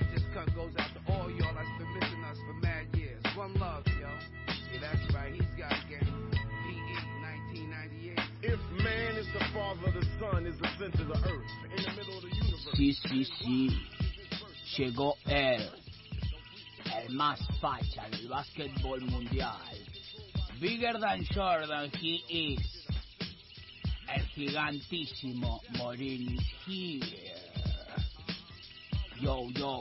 right. This cut goes out to all y'all that's been missing us for mad years. One love, yo. Yeah, that's right. He's got game. PE 1998. If man is the father, the sun is the center of the earth. In the middle of the universe. Sí, sí, sí. Llegó él. El más facha del básquetbol mundial. Bigger than Jordan, he is. El gigantísimo Morini here. Yo, yo.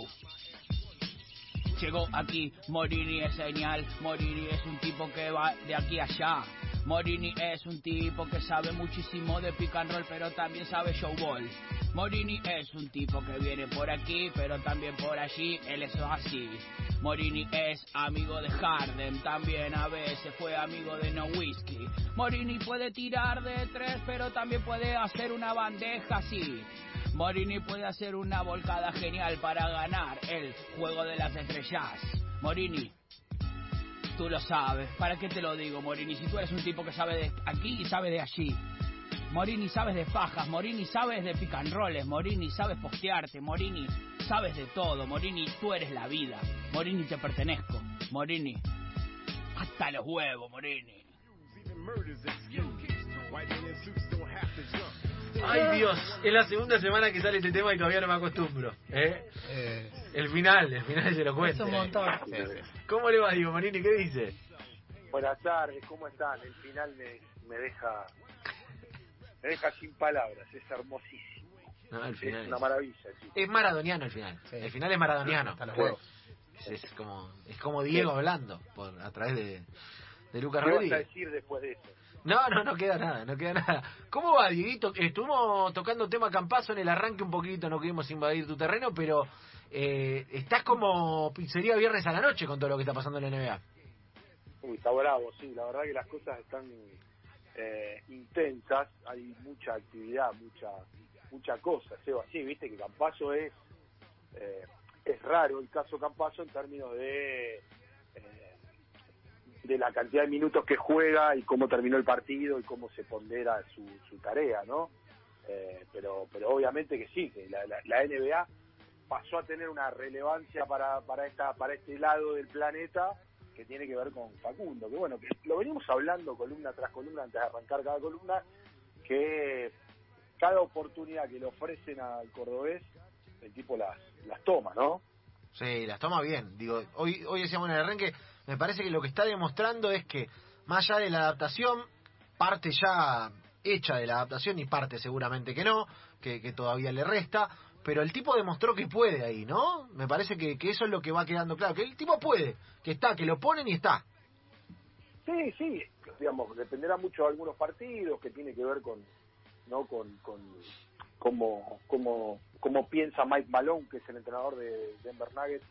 Llegó aquí, Morini es genial, Morini es un tipo que va de aquí a allá. Morini es un tipo que sabe muchísimo de pick and roll, pero también sabe showball. Morini es un tipo que viene por aquí, pero también por allí, él es así. Morini es amigo de Harden, también a veces fue amigo de No Whiskey. Morini puede tirar de tres, pero también puede hacer una bandeja así. Morini puede hacer una volcada genial para ganar el juego de las estrellas. Morini, tú lo sabes. ¿Para qué te lo digo, Morini? Si tú eres un tipo que sabe de aquí y sabe de allí. Morini sabes de fajas, Morini sabes de rolls, Morini sabes postearte, Morini sabes de todo, Morini tú eres la vida, Morini te pertenezco, Morini hasta los huevos, Morini. Ay Dios, es la segunda semana que sale este tema y todavía no me acostumbro. ¿eh? Eh, El final, el final se lo cuento. es un montón. Sí, ¿Cómo le va, Diego Morini? ¿Qué dice? Buenas tardes, ¿cómo están? El final me, me deja me deja sin palabras, es hermosísimo. No, el final Es una maravilla, chico. es maradoniano el final. Sí. El final es maradoniano. Hasta los. Es, es como, es como Diego hablando por, a través de, de Lucas ¿Qué vas a decir después de eso? No, no, no queda nada, no queda nada. ¿Cómo va, Dieguito? Estuvimos tocando tema Campazo en el arranque un poquito, no queríamos invadir tu terreno, pero eh, estás como pizzería viernes a la noche con todo lo que está pasando en la NBA. Uy, está bravo, sí, la verdad que las cosas están eh, intensas, hay mucha actividad, mucha mucha cosa, Seba, sí, viste que Campazo es eh, es raro el caso Campazo en términos de eh, de la cantidad de minutos que juega y cómo terminó el partido y cómo se pondera su, su tarea, ¿no? Eh, pero pero obviamente que sí, que la, la, la NBA pasó a tener una relevancia para, para esta para este lado del planeta que tiene que ver con Facundo, que bueno, que lo venimos hablando columna tras columna antes de arrancar cada columna, que cada oportunidad que le ofrecen al cordobés, el tipo las, las toma, ¿no? Sí, las toma bien. Digo, hoy, hoy decíamos en el arranque, me parece que lo que está demostrando es que, más allá de la adaptación, parte ya hecha de la adaptación y parte seguramente que no, que, que todavía le resta, pero el tipo demostró que puede ahí, ¿no? Me parece que, que eso es lo que va quedando claro, que el tipo puede, que está, que lo ponen y está. Sí, sí, digamos, dependerá mucho de algunos partidos que tiene que ver con, ¿no? Con, con cómo, cómo, cómo piensa Mike Malone, que es el entrenador de Denver Nuggets,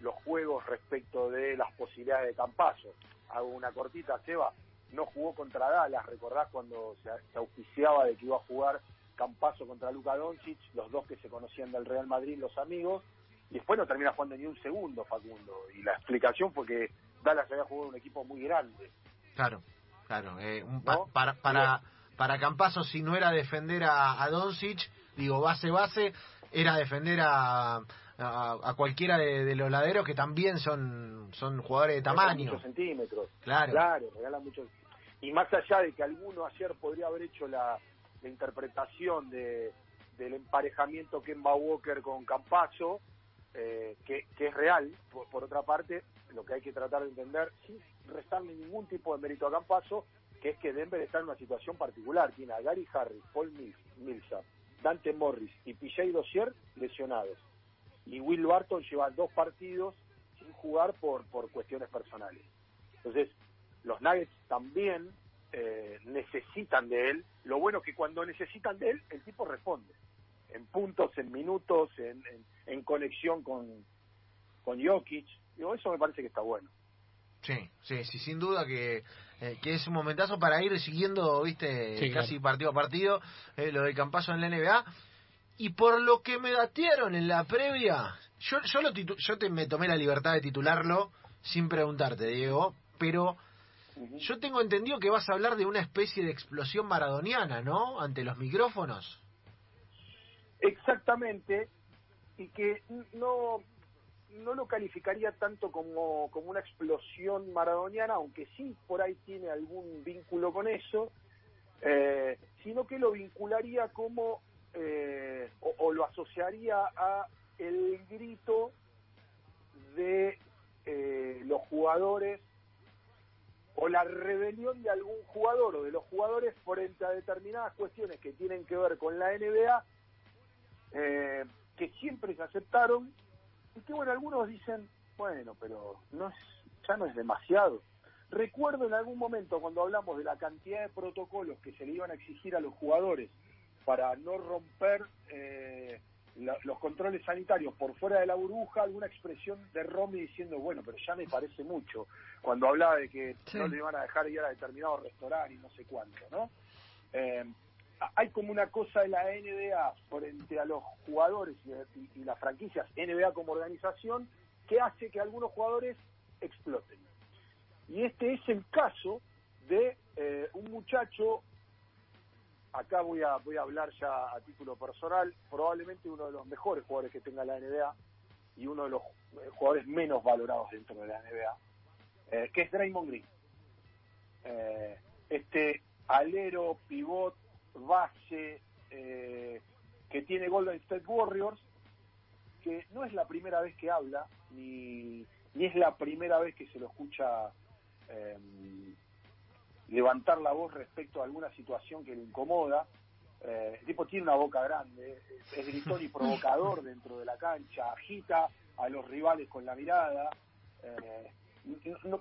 los juegos respecto de las posibilidades de Campazo. Hago una cortita, Seba, no jugó contra Dallas, recordás cuando se, se auspiciaba de que iba a jugar Campazo contra Luka Doncic, los dos que se conocían del Real Madrid, los amigos, y después no termina jugando ni un segundo Facundo. Y la explicación fue que Dallas había jugado un equipo muy grande. Claro, claro. eh, un pa- ¿No? para para para Campazo, si no era defender a, a Doncic, digo, base base, era defender a, a, a cualquiera de, de los laderos que también son son jugadores de tamaño. Muchos centímetros. Claro. Claro, regalan muchos. Y más allá de que alguno ayer podría haber hecho la, la interpretación de, del emparejamiento Kemba Walker con Campazo, eh, que, que es real, por, por otra parte, lo que hay que tratar de entender, sin restarle ningún tipo de mérito a Campazo, que es que Denver está en una situación particular. Tiene a Gary Harris, Paul Mills, Millsap, Dante Morris y PJ Dozier lesionados. Y Will Barton lleva dos partidos sin jugar por, por cuestiones personales. Entonces, los Nuggets también eh, necesitan de él. Lo bueno es que cuando necesitan de él, el tipo responde. En puntos, en minutos, en, en, en conexión con, con Jokic. Digo, eso me parece que está bueno. Sí, sí, sí, sin duda que, eh, que es un momentazo para ir siguiendo, viste, Sí, casi claro. partido a partido, eh, lo de Campazo en la NBA. Y por lo que me datearon en la previa, yo, yo, lo titu- yo te, me tomé la libertad de titularlo sin preguntarte, Diego, pero yo tengo entendido que vas a hablar de una especie de explosión maradoniana, ¿no? Ante los micrófonos. Exactamente, y que no, no lo calificaría tanto como, como una explosión maradoniana, aunque sí por ahí tiene algún vínculo con eso, eh, sino que lo vincularía como, eh, o, lo asociaría a el grito de eh, los jugadores o la rebelión de algún jugador o de los jugadores frente a determinadas cuestiones que tienen que ver con la NBA, eh, que siempre se aceptaron y que bueno, algunos dicen, bueno, pero no es, ya no es demasiado. Recuerdo en algún momento cuando hablamos de la cantidad de protocolos que se le iban a exigir a los jugadores para no romper eh, la- los controles sanitarios por fuera de la burbuja, alguna expresión de Romy diciendo, bueno, pero ya me parece mucho, cuando hablaba de que Sí. no le iban a dejar ir a determinado restaurante y no sé cuánto, ¿no? Eh, hay como una cosa de la NBA frente a los jugadores y, y- y las franquicias NBA como organización que hace que algunos jugadores exploten. Y este es el caso de eh, un muchacho, acá voy a, voy a hablar ya a título personal, probablemente uno de los mejores jugadores que tenga la NBA y uno de los eh, jugadores menos valorados dentro de la NBA, eh, que es Draymond Green. Eh, este alero, pivot, base, eh, que tiene Golden State Warriors, que no es la primera vez que habla, ni, ni es la primera vez que se lo escucha eh, levantar la voz respecto a alguna situación que le incomoda. Eh, el tipo tiene una boca grande, es, gritón y provocador dentro de la cancha, agita a los rivales con la mirada. eh, no-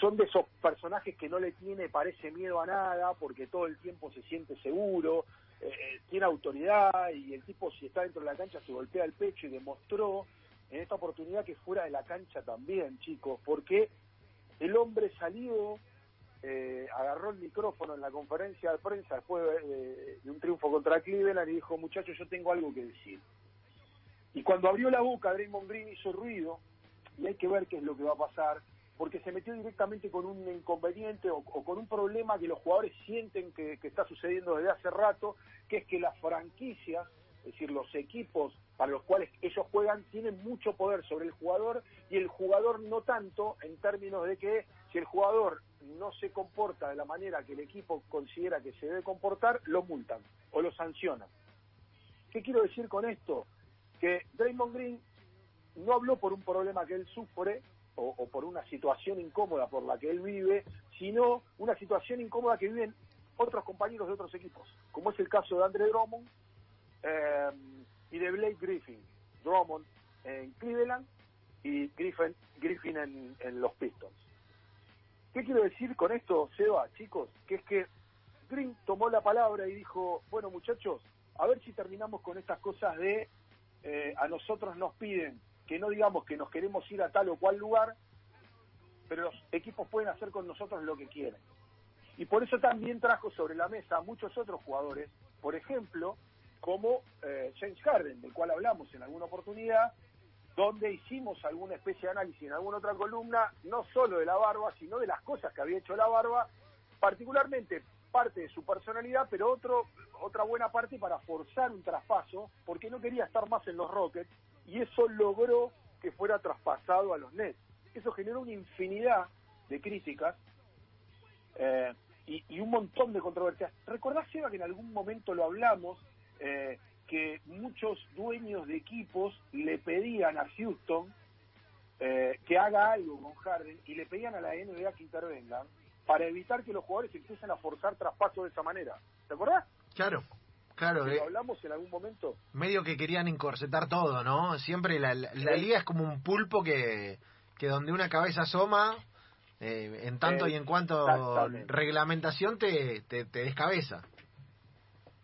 son de esos personajes que no le tiene, parece miedo a nada, porque todo el tiempo se siente seguro, eh, eh, tiene autoridad y el tipo si está dentro de la cancha se golpea el pecho y demostró en esta oportunidad que fuera de la cancha también, chicos, porque el hombre salió, eh, agarró el micrófono en la conferencia de prensa después de, de un triunfo contra Cleveland y dijo, muchachos, yo tengo algo que decir. Y cuando abrió la boca, Draymond Green hizo ruido, y hay que ver qué es lo que va a pasar, porque se metió directamente con un inconveniente o, o con un problema que los jugadores sienten que, que está sucediendo desde hace rato, que es que las franquicias, es decir, los equipos para los cuales ellos juegan, tienen mucho poder sobre el jugador y el jugador no tanto en términos de que si el jugador no se comporta de la manera que el equipo considera que se debe comportar, lo multan o lo sancionan. ¿Qué quiero decir con esto? Que Draymond Green no habló por un problema que él sufre o, por una situación incómoda por la que él vive, sino una situación incómoda que viven otros compañeros de otros equipos, como es el caso de Andre Drummond eh, y de Blake Griffin. Drummond en Cleveland y Griffin, Griffin en, en los Pistons. ¿Qué quiero decir con esto, Seba, chicos? Que es que Green tomó la palabra y dijo, bueno muchachos, a ver si terminamos con estas cosas de eh, a nosotros nos piden que no digamos que nos queremos ir a tal o cual lugar, pero los equipos pueden hacer con nosotros lo que quieren. Y por eso también trajo sobre la mesa a muchos otros jugadores, por ejemplo, como eh, James Harden, del cual hablamos en alguna oportunidad, donde hicimos alguna especie de análisis en alguna otra columna, no solo de la barba, sino de las cosas que había hecho la barba, particularmente parte de su personalidad, pero otro, otra buena parte para forzar un traspaso, porque no quería estar más en los Rockets, y eso logró que fuera traspasado a los Nets. Eso generó una infinidad de críticas eh, y, y un montón de controversias. ¿Recordás, Eva, que en algún momento lo hablamos, eh, que muchos dueños de equipos le pedían a Houston eh, que haga algo con Harden y le pedían a la NBA que intervengan para evitar que los jugadores empiecen a forzar traspasos de esa manera? ¿Te acordás? Claro, claro. ¿Lo eh, hablamos en algún momento? medio que querían encorsetar todo, ¿no? Siempre la, la, la Sí. liga es como un pulpo que, que donde una cabeza asoma, eh, en tanto y en cuanto reglamentación te, te, te descabeza.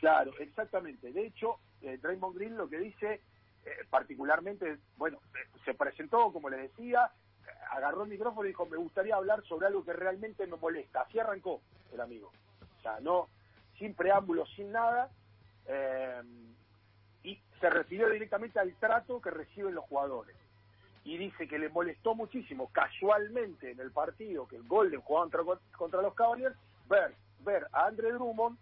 Claro, exactamente. De hecho, eh, Draymond Green lo que dice, eh, particularmente, bueno, eh, se presentó, como les decía, eh, agarró el micrófono y dijo, me gustaría hablar sobre algo que realmente me molesta. Así arrancó el amigo. O sea, no, sin preámbulos, sin nada, y se refirió directamente al trato que reciben los jugadores. Y dice que le molestó muchísimo, casualmente en el partido que el Golden jugaba contra, contra los Cavaliers, ver, ver a Andre Drummond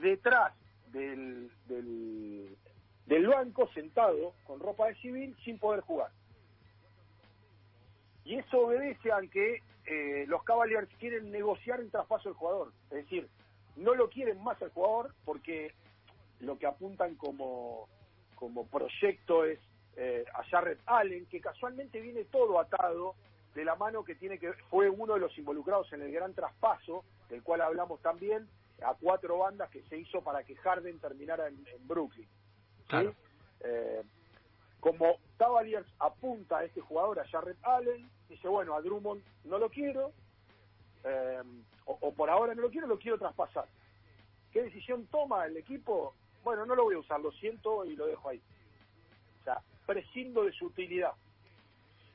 detrás del, del, del banco sentado con ropa de civil sin poder jugar. Y eso obedece a que eh, los Cavaliers quieren negociar el traspaso del jugador. Es decir, no lo quieren más al jugador porque lo que apuntan como, como proyecto es eh, a Jarrett Allen, que casualmente viene todo atado de la mano que tiene que fue uno de los involucrados en el gran traspaso, del cual hablamos también, a cuatro bandas que se hizo para que Harden terminara en, en Brooklyn. ¿sí? Claro. Eh, como Cavaliers apunta a este jugador, a Jarrett Allen, dice, bueno, a Drummond no lo quiero, eh, o, o por ahora no lo quiero, lo quiero traspasar. ¿Qué decisión toma el equipo? Bueno, no lo voy a usar, lo siento y lo dejo ahí. O sea, prescindo de su utilidad.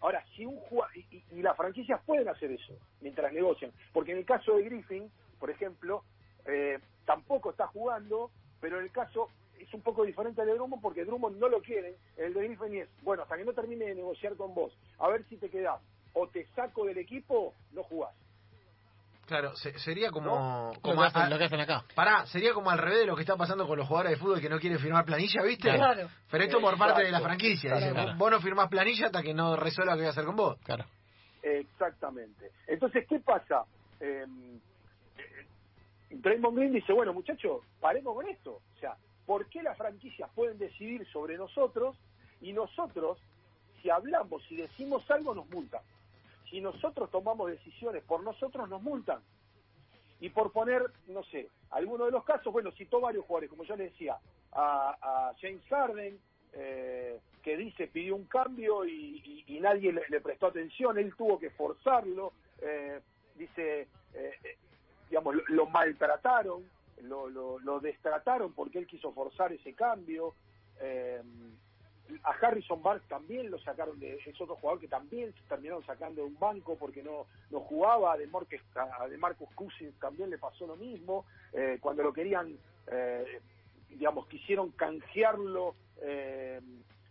Ahora, si un jugador, y, y- y las franquicias pueden hacer eso mientras negocian, porque en el caso de Griffin, por ejemplo, eh, tampoco está jugando, pero en el caso es un poco diferente al de Drummond porque Drummond no lo quieren, el de Griffin es, bueno, hasta que no termine de negociar con vos, a ver si te quedás, o te saco del equipo, no jugás. Claro, se- sería como... No, Lo como que, hacen, a- lo que hacen acá. Pará, sería como al revés de lo que está pasando con los jugadores de fútbol que no quieren firmar planilla, ¿viste? Claro. Pero esto por parte de la franquicia. Claro. vos no firmás planilla hasta que no resuelva qué voy a hacer con vos. Claro. Exactamente. Entonces, ¿qué pasa? Eh, Draymond Green dice, bueno, muchachos, paremos con esto. O sea, ¿por qué las franquicias pueden decidir sobre nosotros y nosotros, si hablamos, si decimos algo, nos multan? Si nosotros tomamos decisiones por nosotros, nos multan. Y por poner, no sé, alguno de los casos, bueno, citó varios jugadores, como yo les decía, a, a James Harden, eh, que dice pidió un cambio y, nadie le, le prestó atención, él tuvo que forzarlo, eh, dice, eh, digamos, lo, lo maltrataron, lo, lo, destrataron porque él quiso forzar ese cambio. eh, a Harrison Barnes también lo sacaron de es otro jugador que también se terminaron sacando de un banco porque no no jugaba a de Marcus, a de Marcus Cousins también le pasó lo mismo eh, cuando lo querían eh, digamos quisieron canjearlo eh,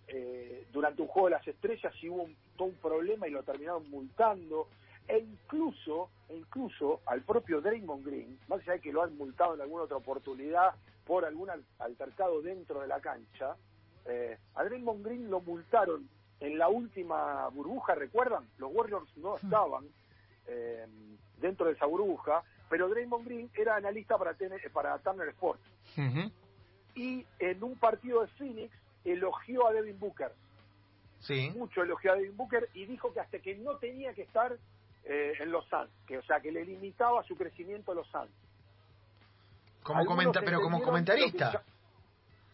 eh, durante un juego de las estrellas y hubo un- todo un problema y lo terminaron multando e incluso e incluso al propio Draymond Green más allá de que lo han multado en alguna otra oportunidad por algún al- altercado dentro de la cancha eh, a Draymond Green lo multaron en la última burbuja, ¿recuerdan? Los Warriors no estaban eh, dentro de esa burbuja, pero Draymond Green era analista para, tener- para Turner Sports. Y en un partido de Phoenix elogió a Devin Booker, Sí. mucho elogió a Devin Booker y dijo que hasta que no tenía que estar eh, en los Suns, que o sea que le limitaba su crecimiento a los Suns. Como comenta, pero como comentarista.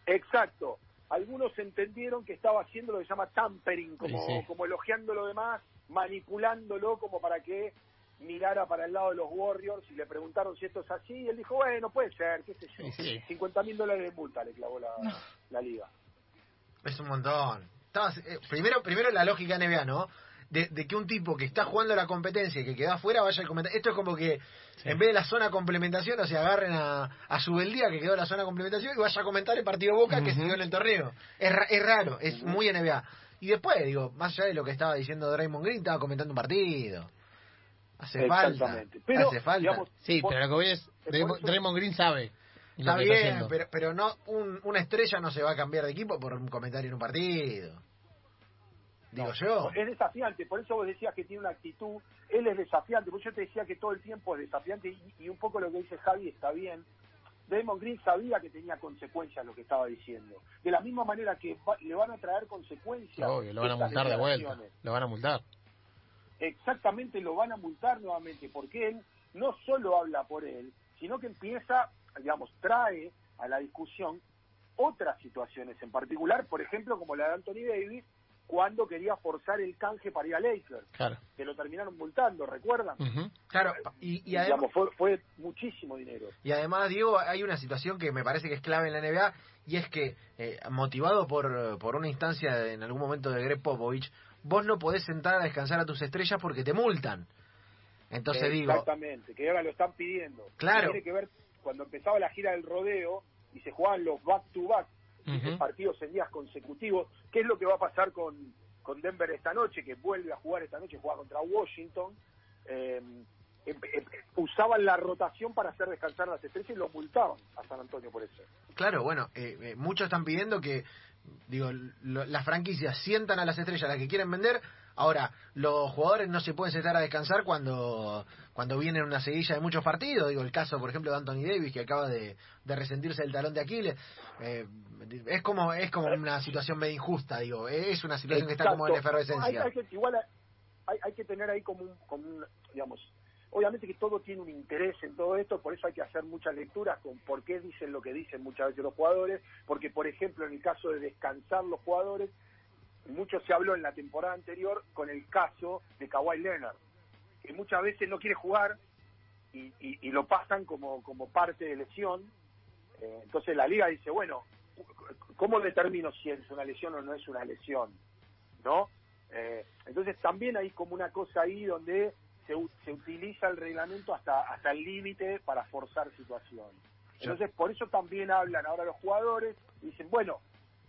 que- Exacto. Algunos entendieron que estaba haciendo lo que se llama tampering, como, Sí, sí. como elogiando lo demás, manipulándolo como para que mirara para el lado de los Warriors y le preguntaron si esto es así y él dijo, bueno, puede ser, qué sé yo. Sí, sí. 50 mil dólares de multa le clavó la, la liga. Es un montón. Estabas- eh, primero, primero la lógica NBA, ¿no? De, de que un tipo que está jugando la competencia y que queda afuera vaya al comentario. Esto es como que en vez de la zona complementación, o sea, agarren a, a Subeldía que quedó en la zona complementación y vaya a comentar el partido Boca que Ujú. siguió en el torneo. Es, ra- es raro, es muy NBA. Y después, digo, más allá de lo que estaba diciendo Draymond Green, estaba comentando un partido. Hace falta. Exactamente. Pero, hace falta. digamos, Sí, por- pero lo que voy es, Draymond, Draymond Green sabe. Está bien, pero, pero no un, una estrella no se va a cambiar de equipo por un comentario en un partido. Digo No, yo. Es desafiante, por eso vos decías que tiene una actitud, él es desafiante, por eso yo te decía que todo el tiempo es desafiante y, y un poco lo que dice Javi está bien. Draymond Green sabía que tenía consecuencias lo que estaba diciendo. De la misma manera que va- le van a traer consecuencias. Obvio, lo van a multar de vuelta. Lo van a multar. Exactamente, lo van a multar nuevamente, porque él no solo habla por él, sino que empieza, digamos, trae a la discusión otras situaciones en particular, por ejemplo, como la de Anthony Davis, cuando quería forzar el canje para ir a Lakers, Claro. que lo terminaron multando, ¿recuerdan? Claro, y, y además, Digamos, fue, fue muchísimo dinero. y además, Diego, hay una situación que me parece que es clave en la NBA y es que, eh, motivado por, por una instancia en algún momento de Greg Popovich, vos no podés sentar a descansar a tus estrellas porque te multan. Entonces digo, Exactamente, que ahora lo están pidiendo. Claro. Tiene que ver cuando empezaba la gira del rodeo y se jugaban los back-to-back, Ujú. partidos en días consecutivos. ¿Qué es lo que va a pasar con, con Denver esta noche? Que vuelve a jugar esta noche, juega contra Washington. Eh, usaban la rotación para hacer descansar a las estrellas y lo multaban a San Antonio por eso. Claro, bueno, eh, eh, muchos están pidiendo que, digo, lo- las franquicias sientan a las estrellas las que quieren vender. Ahora, los jugadores no se pueden sentar a descansar cuando cuando viene una seguilla de muchos partidos. Digo, el caso, por ejemplo, de Anthony Davis, que acaba de, de resentirse el talón de Aquiles. Eh, es como es como una situación medio injusta, digo. Es una situación que está como en Exacto. efervescencia. Hay, hay igual hay, hay que tener ahí como un, como un, digamos, obviamente que todo tiene un interés en todo esto, por eso hay que hacer muchas lecturas con por qué dicen lo que dicen muchas veces los jugadores, porque por ejemplo en el caso de descansar los jugadores, mucho se habló en la temporada anterior con el caso de Kawhi Leonard, que muchas veces no quiere jugar y, y- y lo pasan como, como parte de lesión, Eh, entonces la liga dice, bueno, ¿cómo determino si es una lesión o no es una lesión? ¿no? Eh, entonces también hay como una cosa ahí donde se, se utiliza el reglamento hasta hasta el límite para forzar situaciones. Entonces por eso también hablan ahora los jugadores y dicen, bueno,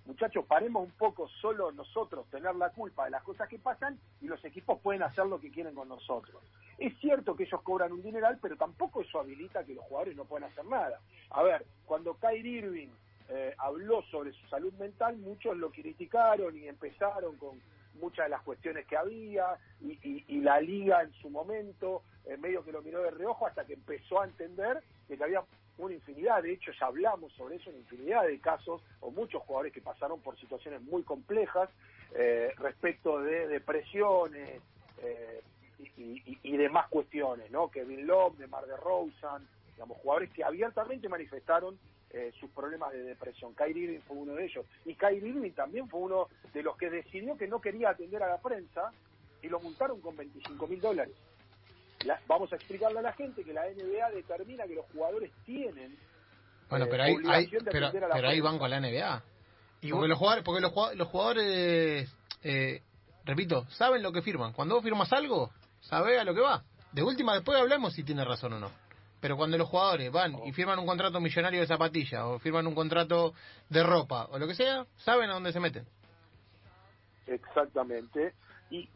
muchachos, paremos un poco solo nosotros tener la culpa de las cosas que pasan y los equipos pueden hacer lo que quieren con nosotros. Es cierto que ellos cobran un dineral, pero tampoco eso habilita que los jugadores no puedan hacer nada. A ver, cuando Kyrie Irving eh, habló sobre su salud mental, muchos lo criticaron y empezaron con muchas de las cuestiones que había y, y- y la liga en su momento en medio que lo miró de reojo hasta que empezó a entender de que había una infinidad, de hecho ya hablamos sobre eso, una infinidad de casos o muchos jugadores que pasaron por situaciones muy complejas eh, respecto de depresiones eh, y, y- y demás cuestiones, ¿no? Kevin Love, de Mar de Rosen, digamos, jugadores que abiertamente manifestaron eh, sus problemas de depresión. Kyrie Irving fue uno de ellos. Y Kyrie Irving también fue uno de los que decidió que no quería atender a la prensa y lo multaron con 25 mil dólares. La- vamos a explicarle a la gente que la NBA determina que los jugadores tienen Bueno, eh, pero ahí, pero, pero van con la NBA. Y porque los jugadores, porque los, jugad- los jugadores, eh, repito, saben lo que firman. Cuando vos firmas algo, sabés a lo que va. De última, después hablemos si tiene razón o no. Pero cuando los jugadores van y firman un contrato millonario de zapatillas, o firman un contrato de ropa, o lo que sea, saben a dónde se meten. exactamente. Y,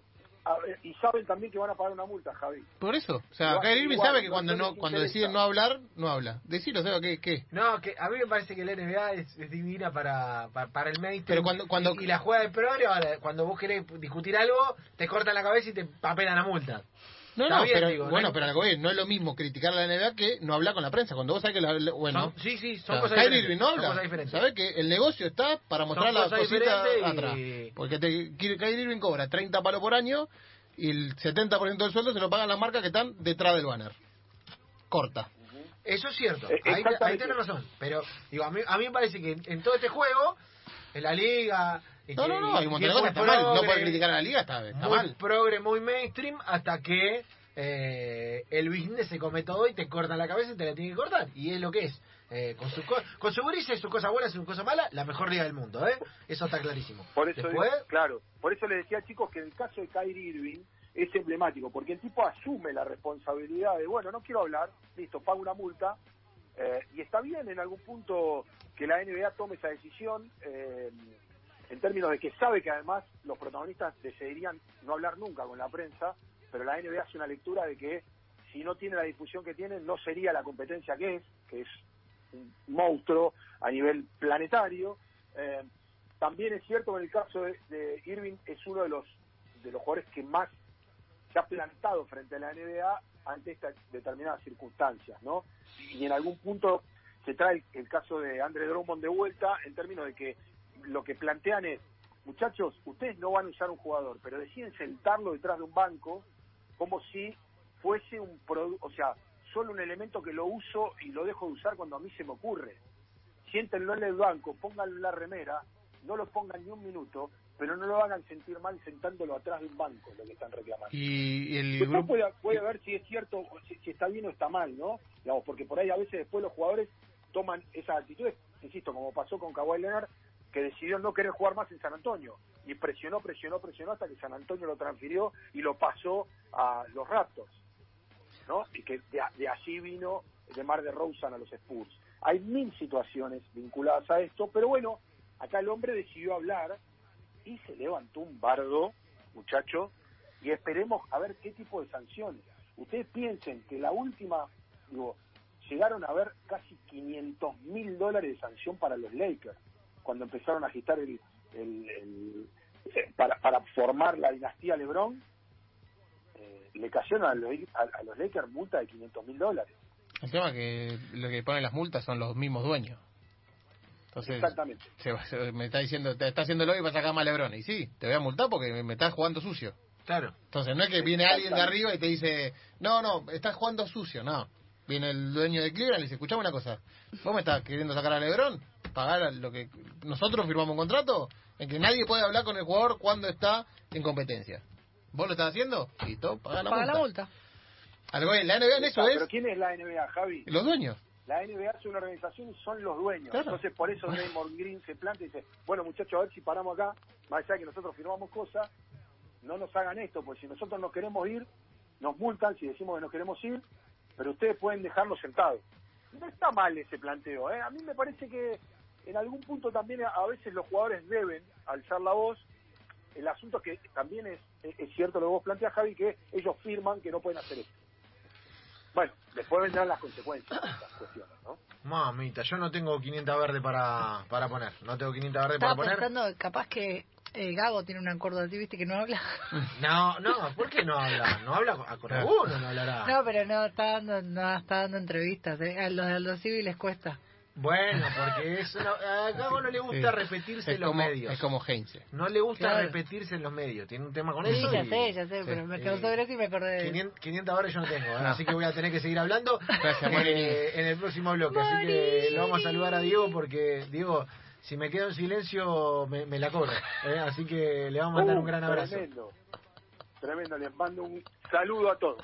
ver, y saben también que van a pagar una multa, Javi. Por eso. O sea, Igual- Kyrie Irving sabe que no- cuando no cuando deciden no hablar, no habla. Decilo, o sea, ¿qué? qué? No, que a mí me parece que la NBA es, es divina para, para, para el mainstream. Pero cuando- cuando- y, y la juega de progre, cuando vos querés discutir algo, te cortan la cabeza y te papelan la multa. No, no, bien, pero, digo, ¿no? bueno, pero a lo que voy, no es lo mismo criticar a la NBA que no hablar con la prensa. Cuando vos sabés que la, bueno, Son- sí, sí, son cosas Kyrie diferentes. No son habla. cosas diferentes. Sabés que el negocio está para mostrar las cositas diferentes atrás. y- Porque te, Kyrie Irving cobra 30 palos por año y el 70% del sueldo se lo pagan las marcas que están detrás del banner. Corta. Eso es cierto, Eh, ahí, ahí tenés razón. Pero digo, a mí, a mí me parece que en, en todo este juego, en la liga... y No, no, no, hay y un montón que de cosas. fue Está mal. No puede criticar a la liga, está, está muy mal. progre, muy mainstream, hasta que eh, el business se come todo y te cortan la cabeza y te la tiene que cortar. Y es lo que es. Eh, con su co- con su grises, sus cosas buenas y sus cosas malas, la mejor liga del mundo, ¿eh? Eso está clarísimo. Por eso, Después, claro, por eso les decía chicos que en el caso de Kyrie Irving es emblemático, porque el tipo asume la responsabilidad de, bueno, no quiero hablar, listo, pago una multa, eh, y está bien en algún punto que la NBA tome esa decisión, eh, en términos de que sabe que además los protagonistas decidirían no hablar nunca con la prensa, pero la NBA hace una lectura de que si no tiene la difusión que tiene, no sería la competencia que es, que es un monstruo a nivel planetario. Eh, también es cierto en el caso de, de Irving es uno de los de los jugadores que más se ha plantado frente a la NBA ante estas determinadas circunstancias, ¿no? Y en algún punto se trae el, el caso de Andre Drummond de vuelta en términos de que lo que plantean es, muchachos, ustedes no van a usar un jugador, pero deciden sentarlo detrás de un banco como si fuese un producto, o sea, solo un elemento que lo uso y lo dejo de usar cuando a mí se me ocurre. Siéntenlo en el banco, pónganlo en la remera, no lo pongan ni un minuto, pero no lo hagan sentir mal sentándolo atrás de un banco, lo que están reclamando. Y el Después grupo. puede, puede ver si es cierto, si, si está bien o está mal, ¿no? Digamos, porque por ahí a veces después los jugadores toman esas actitudes, insisto, como pasó con Kawhi Leonard, que decidió no querer jugar más en San Antonio y presionó, presionó, presionó hasta que San Antonio lo transfirió y lo pasó a los Raptors, ¿no? Y que de, de allí vino de Mar de Rosen a los Spurs. Hay mil situaciones vinculadas a esto, pero bueno, acá el hombre decidió hablar y se levantó un bardo, muchacho, y esperemos a ver qué tipo de sanciones. Ustedes piensen que la última, llegaron a ver casi 500 mil dólares de sanción para los Lakers cuando empezaron a agitar el, el- el- eh, para, para formar la dinastía LeBron. eh, le cayeron a los, a, a los Lakers multa de 500 mil dólares. El tema es que lo que ponen las multas son los mismos dueños. Entonces, Exactamente. se va- se- me está diciendo, te está haciendo y vas a sacar más Lebron. Y sí, te voy a multar porque me, me estás jugando sucio. Claro. Entonces, no es que viene alguien de arriba y te dice, no, no, estás jugando sucio. No. Viene el dueño de Cleveland y le dice, escuchame una cosa, vos me estás queriendo sacar a Lebron, pagar lo que nosotros firmamos un contrato en que nadie puede hablar con el jugador cuando está en competencia. ¿Vos lo estás haciendo? Listo, paga la Paga multa. la multa. Algo en la NBA en eso Ah, es Pero ¿quién es la NBA, Javi? los dueños. La NBA es una organización y son los dueños. Claro. Entonces, por eso Raymond Green se planta y dice, bueno, muchachos, a ver si paramos acá, más allá de que nosotros firmamos cosas, no nos hagan esto, porque si nosotros no queremos ir, nos multan si decimos que no queremos ir, pero ustedes pueden dejarnos sentados. No está mal ese planteo, ¿eh? A mí me parece que en algún punto también a a veces los jugadores deben alzar la voz. El asunto es que también es, es- cierto lo que vos planteas, Javi, que ellos firman que no pueden hacer esto. Bueno, después vendrán las consecuencias de estas cuestiones, ¿no? Mamita, yo no tengo 500 verde para, para poner. No tengo 500 verde Estaba para poner. pensando, capaz que eh, Gago tiene un acuerdo de ti, viste, que no habla. No, no, ¿por qué no habla? No habla con- con alguno, no hablará. No, pero no está dando, no está dando entrevistas. eh. A los de los civiles les cuesta. Bueno, porque es una- a Gago no le gusta Sí. repetirse en los como, medios. Es como Heinze. No le gusta Claro. repetirse en los medios. Tiene un tema con Sí, eso. ya y sé, ya sé, pero me causó gracia y me acordé de... 500, 500 horas yo no tengo, ¿eh? así que voy a tener que seguir hablando Gracias, eh, en el próximo bloque. Así que lo vamos a saludar a Diego porque, Diego, si me quedo en silencio me, me la cobro. ¿eh? Así que le vamos a mandar Uh, un gran abrazo. Tremendo. Tremendo. Les mando un saludo a todos.